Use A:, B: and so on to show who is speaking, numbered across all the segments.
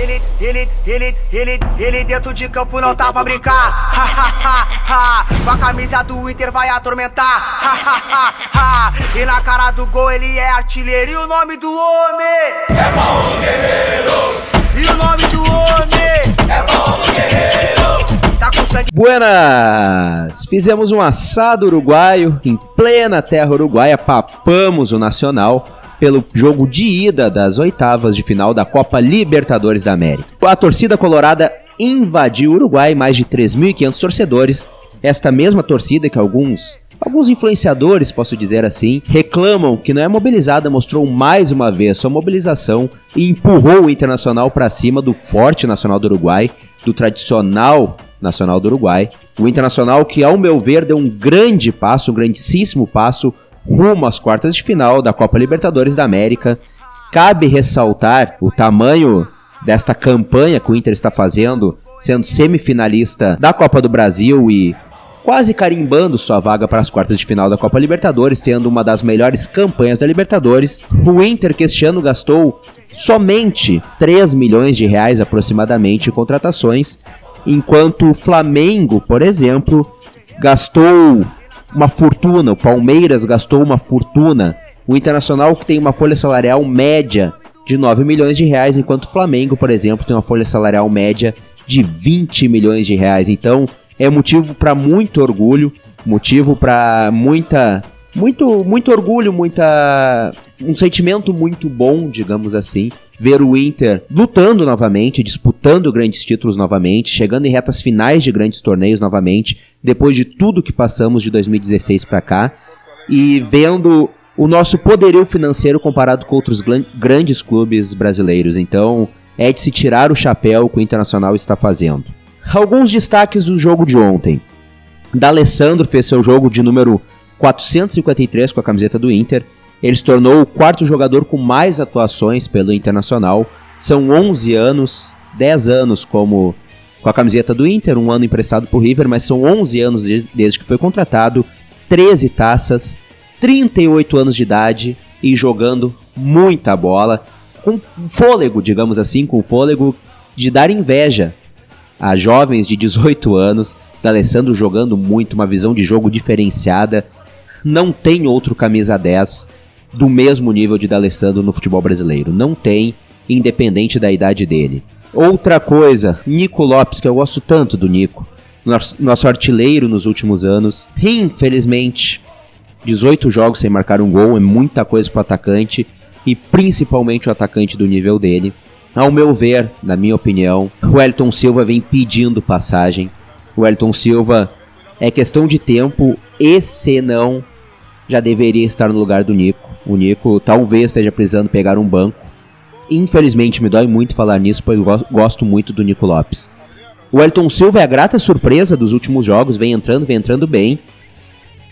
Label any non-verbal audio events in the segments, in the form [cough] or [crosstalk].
A: ele, ele, ele, ele, ele dentro de campo não tá pra brincar. Com a camisa do Inter vai atormentar. e na cara do gol ele é artilheiro. E o nome do homem
B: é Paulo Guerreiro.
A: E o nome do homem
B: é Paulo Guerreiro.
A: Tá com sangue.
C: Buenas! Fizemos um assado uruguaio em plena terra uruguaia, papamos o Nacional pelo jogo de ida das oitavas de final da Copa Libertadores da América. A torcida colorada invadiu o Uruguai, mais de 3.500 torcedores. Esta mesma torcida que alguns alguns influenciadores, posso dizer assim, reclamam que não é mobilizada, mostrou mais uma vez sua mobilização e empurrou o Internacional para cima do forte Nacional do Uruguai, do tradicional Nacional do Uruguai. O Internacional que, ao meu ver, deu um grande passo, um grandíssimo passo rumo às quartas de final da Copa Libertadores da América. Cabe ressaltar o tamanho desta campanha que o Inter está fazendo, sendo semifinalista da Copa do Brasil e quase carimbando sua vaga para as quartas de final da Copa Libertadores, tendo uma das melhores campanhas da Libertadores. O Inter que este ano gastou somente 3 milhões de reais aproximadamente em contratações, enquanto o Flamengo, por exemplo, gastou uma fortuna, o Palmeiras gastou uma fortuna, o Internacional que tem uma folha salarial média de 9 milhões de reais, enquanto o Flamengo, por exemplo, tem uma folha salarial média de 20 milhões de reais. Então, é motivo para muito orgulho, motivo para muita muito muito orgulho, muita um sentimento muito bom, digamos assim, ver o Inter lutando novamente, disputando grandes títulos novamente, chegando em retas finais de grandes torneios novamente, depois de tudo que passamos de 2016 para cá, e vendo o nosso poderio financeiro comparado com outros grandes clubes brasileiros. Então, é de se tirar o chapéu que o Internacional está fazendo. Alguns destaques do jogo de ontem. D'Alessandro fez seu jogo de número 453 com a camiseta do Inter, ele se tornou o quarto jogador com mais atuações pelo Internacional. São 11 anos, 10 anos como com a camiseta do Inter, um ano emprestado por River, mas são 11 anos desde que foi contratado, 13 taças, 38 anos de idade e jogando muita bola, com fôlego, digamos assim, com fôlego de dar inveja a jovens de 18 anos, da Alessandro jogando muito, uma visão de jogo diferenciada. Não tem outro camisa 10 do mesmo nível de D'Alessandro no futebol brasileiro. Não tem, independente da idade dele. Outra coisa, Nico Lopes, que eu gosto tanto do Nico, nosso, nosso artilheiro nos últimos anos. Infelizmente, 18 jogos sem marcar um gol é muita coisa para o atacante e principalmente o atacante do nível dele. Ao meu ver, na minha opinião, o Elton Silva vem pedindo passagem. O Elton Silva é questão de tempo e se não já deveria estar no lugar do Nico. O Nico talvez esteja precisando pegar um banco. Infelizmente, me dói muito falar nisso, pois eu gosto muito do Nico Lopes. O Elton Silva é a grata surpresa dos últimos jogos, vem entrando, vem entrando bem.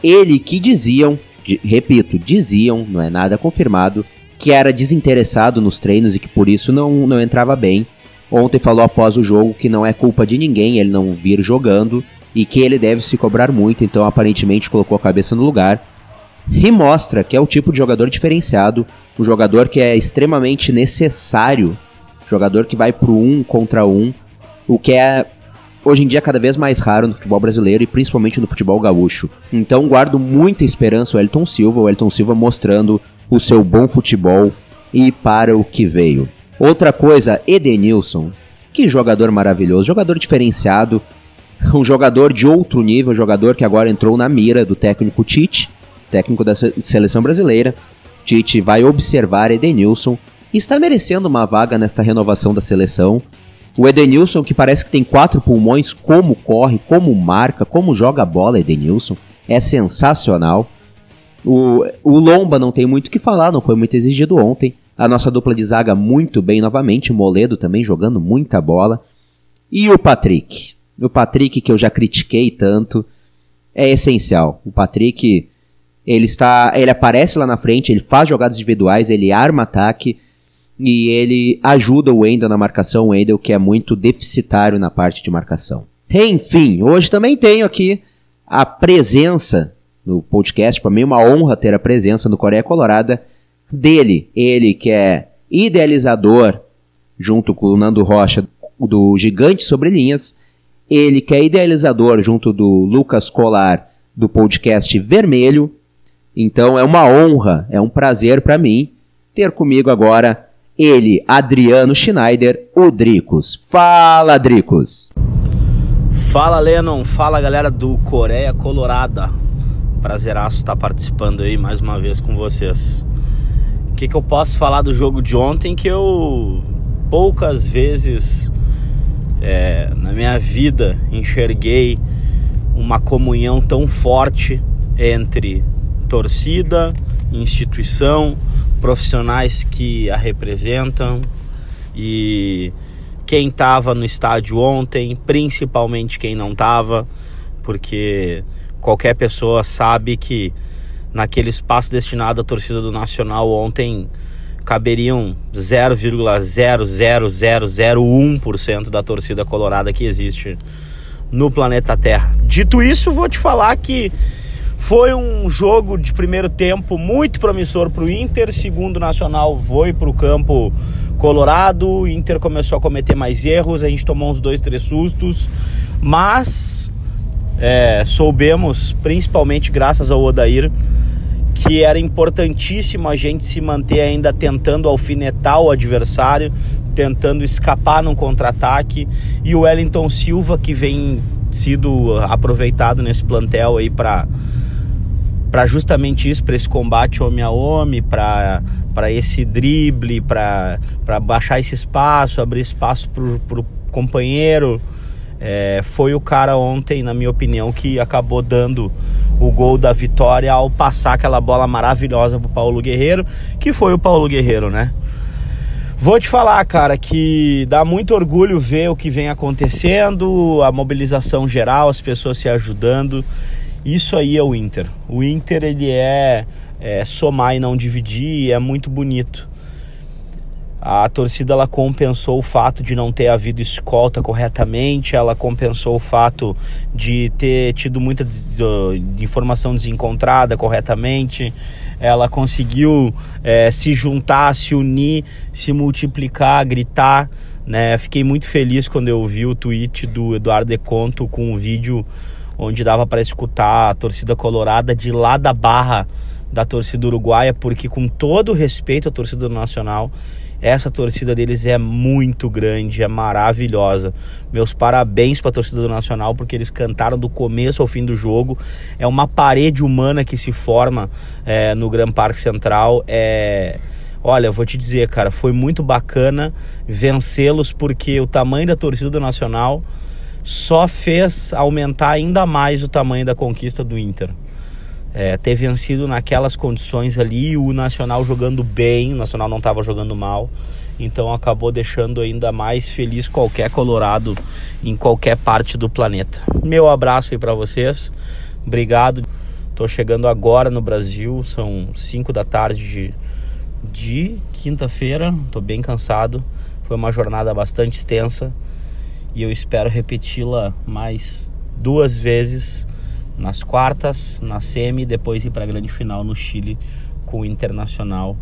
C: Ele que diziam, repito, diziam, não é nada confirmado, que era desinteressado nos treinos e que por isso não, não entrava bem. Ontem falou após o jogo que não é culpa de ninguém ele não vir jogando e que ele deve se cobrar muito, então aparentemente colocou a cabeça no lugar e mostra que é o tipo de jogador diferenciado, o jogador que é extremamente necessário, jogador que vai pro um contra um, o que é hoje em dia cada vez mais raro no futebol brasileiro e principalmente no futebol gaúcho. Então guardo muita esperança o Elton Silva, o Elton Silva mostrando o seu bom futebol e para o que veio. Outra coisa, Edenilson. Que jogador maravilhoso, jogador diferenciado, um jogador de outro nível, jogador que agora entrou na mira do técnico Tite técnico da seleção brasileira. Tite vai observar Edenilson e está merecendo uma vaga nesta renovação da seleção. O Edenilson, que parece que tem quatro pulmões, como corre, como marca, como joga bola, Edenilson, é sensacional. O, o Lomba não tem muito o que falar, não foi muito exigido ontem. A nossa dupla de zaga muito bem novamente, Moledo também jogando muita bola. E o Patrick. O Patrick que eu já critiquei tanto, é essencial. O Patrick ele está, ele aparece lá na frente, ele faz jogadas individuais, ele arma ataque e ele ajuda o Wendel na marcação, o Wendel que é muito deficitário na parte de marcação. Enfim, hoje também tenho aqui a presença no podcast, para mim uma honra ter a presença no Coreia Colorada dele, ele que é idealizador junto com o Nando Rocha do Gigante Sobre Linhas. Ele que é idealizador junto do Lucas Colar do podcast Vermelho. Então é uma honra, é um prazer para mim ter comigo agora ele, Adriano Schneider, o Dricos. Fala, Dricos!
D: Fala, Lennon. Fala, galera do Coreia Colorada. Prazeraço estar participando aí mais uma vez com vocês. O que, que eu posso falar do jogo de ontem que eu poucas vezes é, na minha vida enxerguei uma comunhão tão forte entre torcida, instituição, profissionais que a representam e quem estava no estádio ontem, principalmente quem não estava, porque qualquer pessoa sabe que naquele espaço destinado à torcida do Nacional ontem caberiam 0,00001% da torcida colorada que existe no planeta Terra. Dito isso, vou te falar que foi um jogo de primeiro tempo muito promissor para o Inter. Segundo Nacional foi para o campo colorado. O Inter começou a cometer mais erros. A gente tomou uns dois, três sustos. Mas é, soubemos, principalmente graças ao Odair, que era importantíssimo a gente se manter ainda tentando alfinetar o adversário, tentando escapar num contra-ataque. E o Wellington Silva, que vem sido aproveitado nesse plantel aí para para justamente isso, para esse combate homem a homem, para esse drible, para baixar esse espaço, abrir espaço para o companheiro. É, foi o cara ontem, na minha opinião, que acabou dando o gol da vitória ao passar aquela bola maravilhosa pro Paulo Guerreiro, que foi o Paulo Guerreiro, né? Vou te falar, cara, que dá muito orgulho ver o que vem acontecendo, a mobilização geral, as pessoas se ajudando. Isso aí é o Inter. O Inter ele é, é somar e não dividir, é muito bonito. A torcida ela compensou o fato de não ter havido escolta corretamente, ela compensou o fato de ter tido muita informação desencontrada corretamente, ela conseguiu é, se juntar, se unir, se multiplicar, gritar. Né? Fiquei muito feliz quando eu vi o tweet do Eduardo Deconto com o vídeo onde dava para escutar a torcida colorada de lá da barra da torcida uruguaia, porque com todo respeito à torcida nacional, essa torcida deles é muito grande, é maravilhosa. Meus parabéns para a torcida do Nacional porque eles cantaram do começo ao fim do jogo. É uma parede humana que se forma é, no Gran Parque Central. É, olha, vou te dizer, cara, foi muito bacana vencê-los porque o tamanho da torcida do Nacional só fez aumentar ainda mais o tamanho da conquista do Inter. É, ter vencido naquelas condições ali, o Nacional jogando bem, o Nacional não estava jogando mal, então acabou deixando ainda mais feliz qualquer colorado em qualquer parte do planeta. Meu abraço aí para vocês, obrigado. Tô chegando agora no Brasil, são 5 da tarde de, de quinta-feira, tô bem cansado, foi uma jornada bastante extensa e eu espero repeti-la mais duas vezes nas quartas, na semi, depois ir para a grande final no Chile com o Internacional.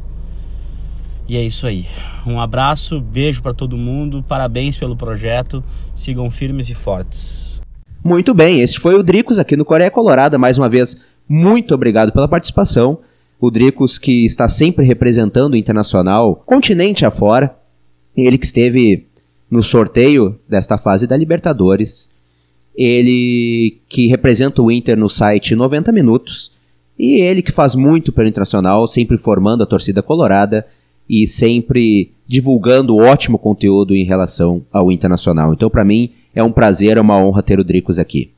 D: E é isso aí. Um abraço, beijo para todo mundo, parabéns pelo projeto, sigam firmes e fortes.
C: Muito bem, esse foi o Dricos aqui no Coreia Colorada, mais uma vez, muito obrigado pela participação. O Dricos que está sempre representando o Internacional, continente afora, ele que esteve no sorteio desta fase da Libertadores. Ele que representa o Inter no site 90 Minutos. E ele que faz muito pelo Internacional, sempre formando a torcida colorada e sempre divulgando ótimo conteúdo em relação ao Internacional. Então, para mim, é um prazer, é uma honra ter o Dricos aqui.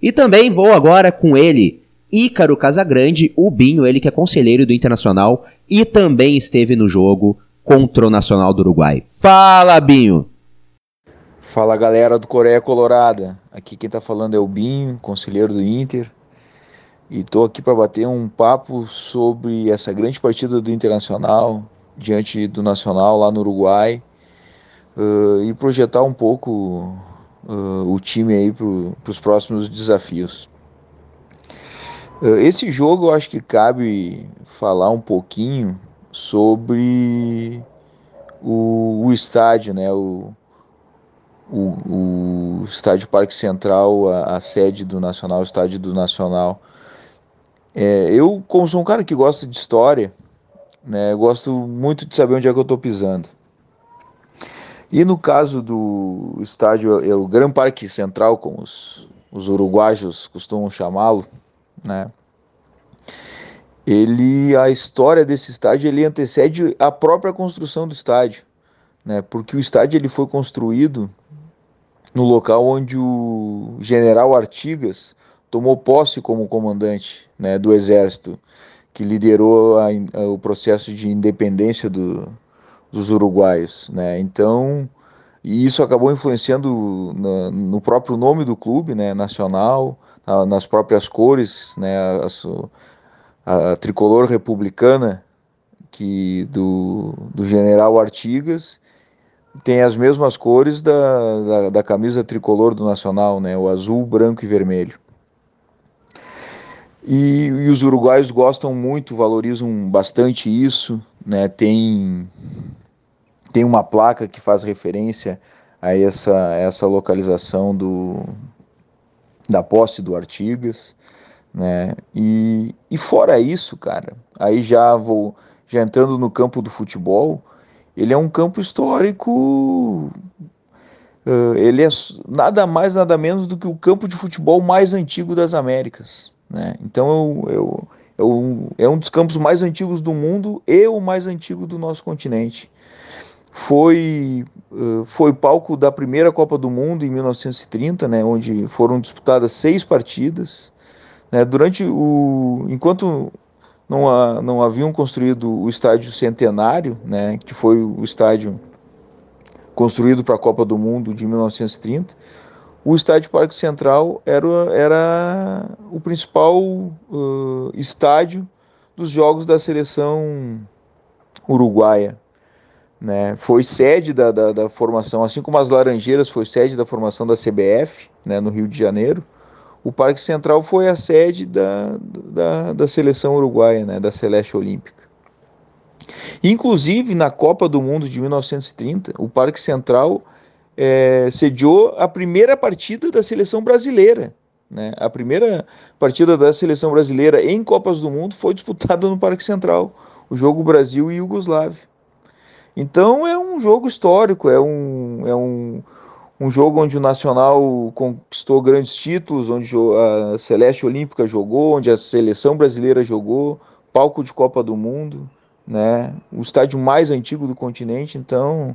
C: E também vou agora com ele, Ícaro Casagrande, o Binho, ele que é conselheiro do Internacional e também esteve no jogo contra o Nacional do Uruguai. Fala, Binho!
E: Fala galera do Coreia Colorada, aqui quem tá falando é o Binho, conselheiro do Inter, e tô aqui para bater um papo sobre essa grande partida do Internacional diante do Nacional lá no Uruguai uh, e projetar um pouco uh, o time aí para os próximos desafios. Uh, esse jogo eu acho que cabe falar um pouquinho sobre o, o estádio, né? O, o, o estádio Parque Central, a, a, sede do Nacional, o estádio do Nacional. É, eu, como sou um cara que gosta de história, né, gosto muito de saber onde é que eu estou pisando. E no caso do estádio, é o Gran Parque Central, como os, os uruguaios costumam chamá-lo, né? Ele, a história desse estádio, ele antecede a própria construção do estádio, né? Porque o estádio ele foi construído no local onde o general Artigas tomou posse como comandante, né, do exército, que liderou a, a, o processo de independência do, dos uruguaios, né? Então, e isso acabou influenciando no, no próprio nome do clube, né, nacional, na, nas próprias cores, né, a, a, tricolor republicana que do, do general Artigas tem as mesmas cores da, da, da camisa tricolor do Nacional, né, o azul, branco e vermelho. E, e, os uruguaios gostam muito, valorizam bastante isso, né? Tem tem uma placa que faz referência a essa, essa localização do, da posse do Artigas, né? E, e fora isso, cara, aí já vou já entrando no campo do futebol, ele é um campo histórico. Uh, ele é nada mais, nada menos do que o campo de futebol mais antigo das Américas. Né? Então eu, eu, eu, é um dos campos mais antigos do mundo e o mais antigo do nosso continente foi, foi palco da primeira Copa do Mundo em 1930, né, onde foram disputadas seis partidas. Né, durante o, enquanto não, não haviam construído o estádio centenário, né, que foi o estádio construído para a Copa do Mundo de 1930, o estádio Parque Central era, era o principal uh, estádio dos jogos da seleção uruguaia né, foi sede da, da, da, formação, assim como as Laranjeiras foi sede da formação da CBF, né, no Rio de Janeiro, o Parque Central foi a sede da, da, da seleção uruguaia, né, da Celeste Olímpica. Inclusive, na Copa do Mundo de 1930, o Parque Central é, sediou a primeira partida da seleção brasileira. Né? A primeira partida da seleção brasileira em Copas do Mundo foi disputada no Parque Central, o jogo Brasil e Iugoslávia. Então é um jogo histórico, é um, é um, um jogo onde o Nacional conquistou grandes títulos, onde a Celeste Olímpica jogou, onde a seleção brasileira jogou, palco de Copa do Mundo, né? O estádio mais antigo do continente, então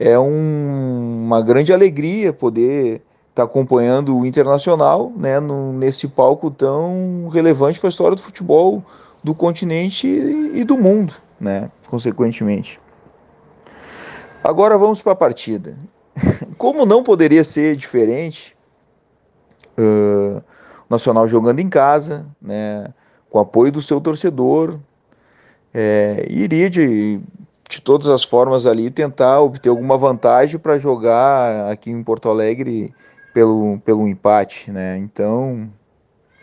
E: é um, uma grande alegria poder estar tá acompanhando o Internacional, né, no, nesse palco tão relevante para a história do futebol do continente e do mundo, né, consequentemente. Agora vamos para a partida. [laughs] Como não poderia ser diferente, uh, o Nacional jogando em casa, né, com apoio do seu torcedor, é, iria de, de todas as formas ali tentar obter alguma vantagem para jogar aqui em Porto Alegre pelo, pelo empate. Né? Então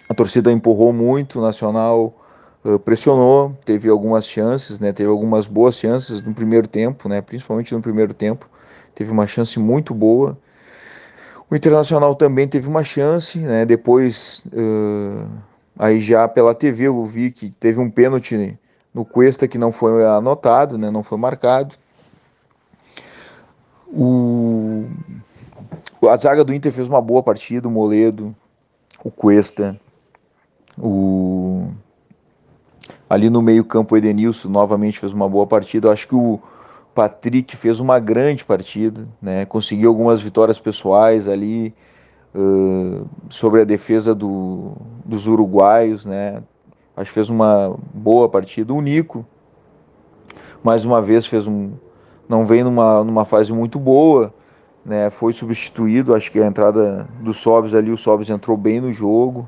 E: a torcida empurrou muito, o Nacional pressionou, teve algumas chances, né, teve algumas boas chances no primeiro tempo, né, principalmente no primeiro tempo, teve uma chance muito boa. O Internacional também teve uma chance, né, depois, uh, aí já pela TV eu vi que teve um pênalti no Cuesta que não foi anotado, né, não foi marcado. O... A zaga do Inter fez uma boa partida, o Moledo, o Cuesta, o Ali no meio-campo, o Edenilson novamente fez uma boa partida. Eu acho que o Patrick fez uma grande partida, né? conseguiu algumas vitórias pessoais ali uh, sobre a defesa do, dos uruguaios. Né? Acho que fez uma boa partida. O Nico, mais uma vez, fez um. Não vem numa, numa fase muito boa. Né, foi substituído, acho que a entrada do Sobs ali, o Sobs entrou bem no jogo.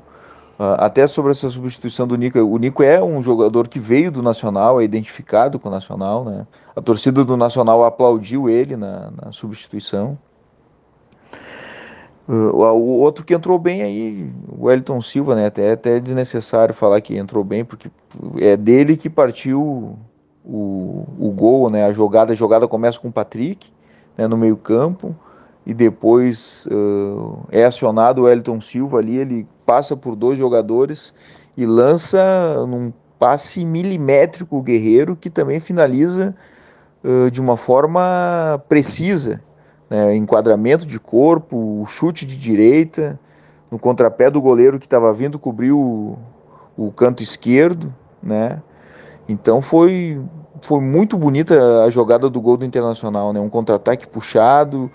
E: Uh, até sobre essa substituição do Nico, o Nico é um jogador que veio do Nacional, é identificado com o Nacional, né? A torcida do Nacional aplaudiu ele na, na substituição. Uh, o outro que entrou bem aí, o Wellington Silva, né? Até, até é desnecessário falar que entrou bem, porque é dele que partiu o, o gol, né, a jogada, a jogada começa com o Patrick né, no meio campo e depois uh, é acionado o Elton Silva ali, ele passa por dois jogadores e lança num passe milimétrico o Guerreiro que também finaliza uh, de uma forma precisa, né, enquadramento de corpo, chute de direita, no contrapé do goleiro que estava vindo cobrir o, o canto esquerdo, né? Então foi foi muito bonita a jogada do gol do Internacional, né? Um contra-ataque puxado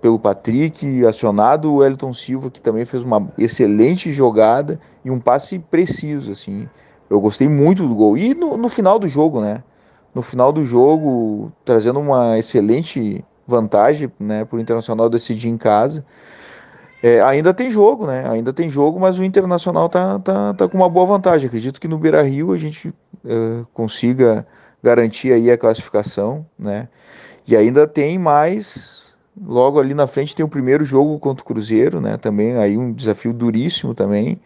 E: pelo Patrick, acionado o Elton Silva, que também fez uma excelente jogada e um passe preciso, assim. Eu gostei muito do gol. E no, no final do jogo, né? No final do jogo, trazendo uma excelente vantagem, né? Para o Internacional decidir em casa. É, ainda tem jogo, né? Ainda tem jogo, mas o Internacional tá, tá, tá com uma boa vantagem. Acredito que no Beira Rio a gente uh, consiga garantir aí a classificação, né? E ainda tem mais. Logo ali na frente tem o primeiro jogo contra o Cruzeiro, né? Também aí um desafio duríssimo também.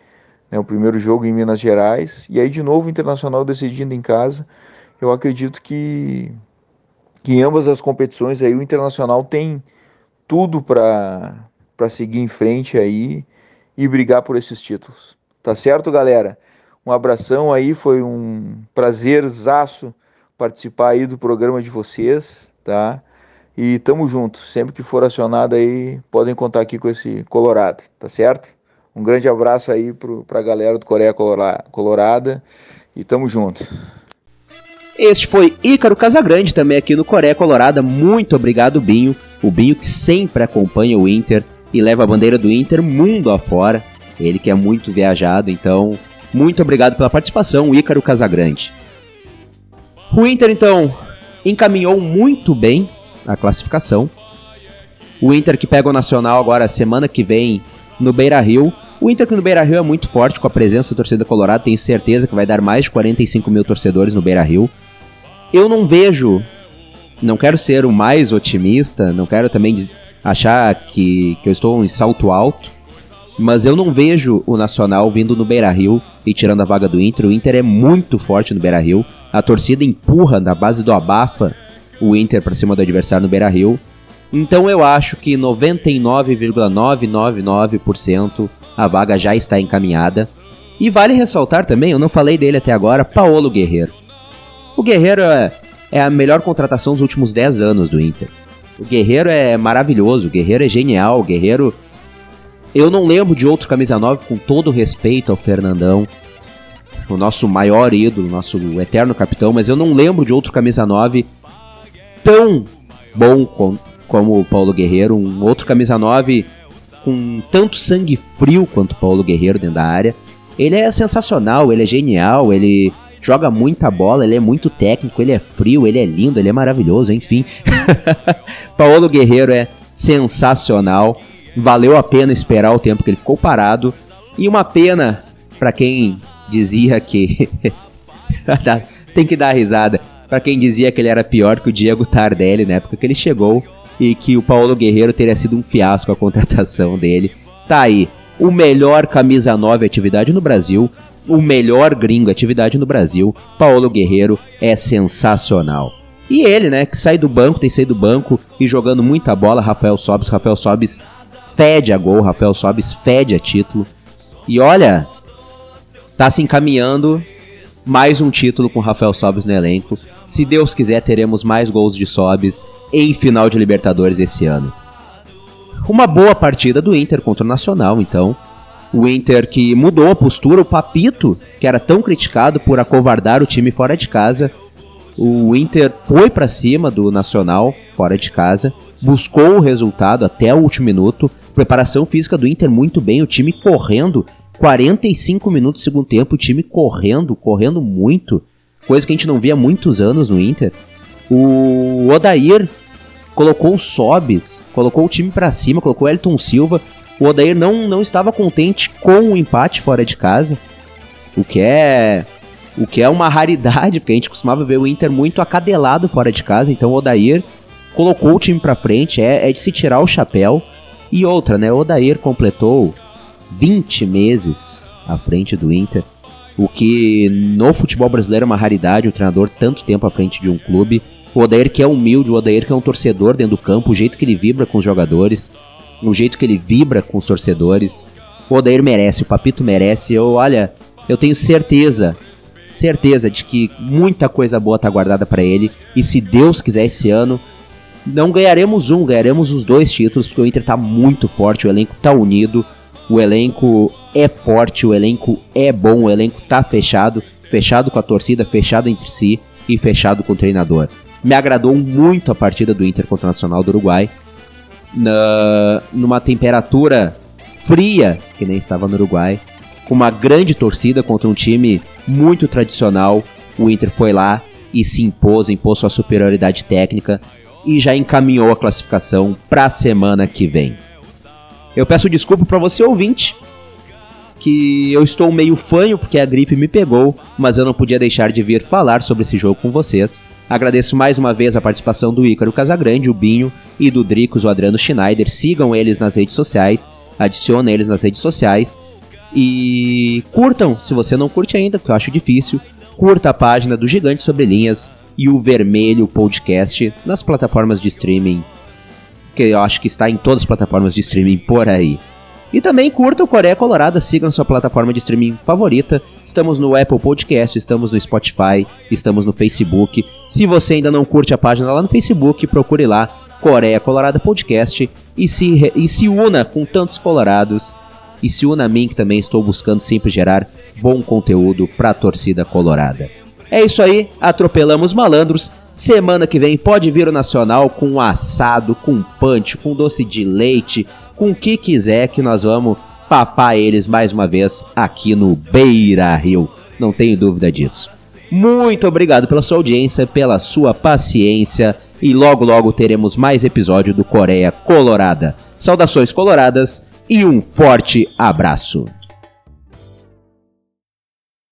E: Né? O primeiro jogo em Minas Gerais. E aí de novo o Internacional decidindo em casa. Eu acredito que, que em ambas as competições aí o Internacional tem tudo para para seguir em frente aí e brigar por esses títulos. Tá certo, galera? Um abração aí, foi um prazerzaço participar aí do programa de vocês, tá? E tamo junto. Sempre que for acionado aí, podem contar aqui com esse Colorado, tá certo? Um grande abraço aí pro, pra galera do Coreia Colorada e tamo junto.
C: Este foi Ícaro Casagrande, também aqui no Coreia Colorada. Muito obrigado, Binho. O Binho que sempre acompanha o Inter e leva a bandeira do Inter mundo afora. Ele que é muito viajado, então muito obrigado pela participação, Ícaro Casagrande. O Inter então encaminhou muito bem a classificação. O Inter que pega o Nacional agora semana que vem no Beira-Rio. O Inter que no Beira-Rio é muito forte com a presença da torcida colorada, tenho certeza que vai dar mais de 45 mil torcedores no Beira-Rio. Eu não vejo, não quero ser o mais otimista, não quero também achar que, que eu estou em salto alto, mas eu não vejo o Nacional vindo no Beira Rio e tirando a vaga do Inter. O Inter é muito forte no Beira Rio. A torcida empurra na base do abafa o Inter para cima do adversário no Beira Rio. Então eu acho que 99,999% a vaga já está encaminhada. E vale ressaltar também, eu não falei dele até agora, Paolo Guerreiro. O Guerreiro é, é a melhor contratação dos últimos 10 anos do Inter. O Guerreiro é maravilhoso, o Guerreiro é genial, o Guerreiro. Eu não lembro de outro camisa 9 com todo respeito ao Fernandão, o nosso maior ídolo, nosso eterno capitão, mas eu não lembro de outro camisa 9 tão bom com, como o Paulo Guerreiro, um outro camisa 9 com tanto sangue frio quanto o Paulo Guerreiro dentro da área. Ele é sensacional, ele é genial, ele joga muita bola, ele é muito técnico, ele é frio, ele é lindo, ele é maravilhoso, enfim. [laughs] Paulo Guerreiro é sensacional. Valeu a pena esperar o tempo que ele ficou parado. E uma pena para quem dizia que. [laughs] Tem que dar risada. Para quem dizia que ele era pior que o Diego Tardelli na época que ele chegou e que o Paulo Guerreiro teria sido um fiasco a contratação dele. Tá aí, o melhor camisa 9 atividade no Brasil, o melhor gringo atividade no Brasil, Paulo Guerreiro, é sensacional. E ele, né, que sai do banco, tem saído do banco e jogando muita bola, Rafael Sobis, Rafael Sobis fede a gol, Rafael Sobis fede a título. E olha, tá se encaminhando mais um título com Rafael Sobis no elenco. Se Deus quiser, teremos mais gols de Sobis em final de Libertadores esse ano. Uma boa partida do Inter contra o Nacional, então. O Inter que mudou a postura, o Papito, que era tão criticado por acovardar o time fora de casa, o Inter foi para cima do Nacional fora de casa, buscou o resultado até o último minuto. Preparação física do Inter muito bem, o time correndo 45 minutos do segundo tempo, o time correndo, correndo muito, coisa que a gente não via há muitos anos no Inter. O Odair colocou o Sobis, colocou o time para cima, colocou o Elton Silva, o Odair não, não estava contente com o empate fora de casa, o que é o que é uma raridade, porque a gente costumava ver o Inter muito acadelado fora de casa, então o Odair colocou o time para frente, é, é de se tirar o chapéu. E outra, né, o Odair completou 20 meses à frente do Inter. O que no futebol brasileiro é uma raridade, o treinador tanto tempo à frente de um clube. O Odair que é humilde, o Odair que é um torcedor dentro do campo, o jeito que ele vibra com os jogadores, o jeito que ele vibra com os torcedores. O Odair merece, o Papito merece. Eu, olha, eu tenho certeza, certeza de que muita coisa boa tá guardada para ele. E se Deus quiser esse ano, não ganharemos um, ganharemos os dois títulos, porque o Inter tá muito forte, o elenco tá unido, o elenco é forte, o elenco é bom, o elenco tá fechado, fechado com a torcida, fechado entre si e fechado com o treinador. Me agradou muito a partida do Inter contra o Nacional do Uruguai. Na, numa temperatura fria, que nem estava no Uruguai, com uma grande torcida contra um time muito tradicional. O Inter foi lá e se impôs, impôs sua superioridade técnica e já encaminhou a classificação para a semana que vem. Eu peço desculpa para você ouvinte, que eu estou meio fanho porque a gripe me pegou, mas eu não podia deixar de vir falar sobre esse jogo com vocês. Agradeço mais uma vez a participação do Ícaro Casagrande, o Binho e do Dricos, o Adriano Schneider. Sigam eles nas redes sociais, adicionem eles nas redes sociais e curtam, se você não curte ainda, porque eu acho difícil, curta a página do Gigante Sobre Linhas e o Vermelho Podcast nas plataformas de streaming, que eu acho que está em todas as plataformas de streaming por aí. E também curta o Coreia Colorada, sigam sua plataforma de streaming favorita. Estamos no Apple Podcast, estamos no Spotify, estamos no Facebook. Se você ainda não curte a página lá no Facebook, procure lá Coreia Colorada Podcast e se, e se una com tantos colorados. E se una a mim, que também estou buscando sempre gerar bom conteúdo para a torcida colorada. É isso aí, atropelamos malandros. Semana que vem pode vir o Nacional com assado, com punch, com doce de leite, com o que quiser que nós vamos papar eles mais uma vez aqui no Beira Rio. Não tenho dúvida disso. Muito obrigado pela sua audiência, pela sua paciência e logo logo teremos mais episódio do Coreia Colorada. Saudações coloradas e um forte abraço.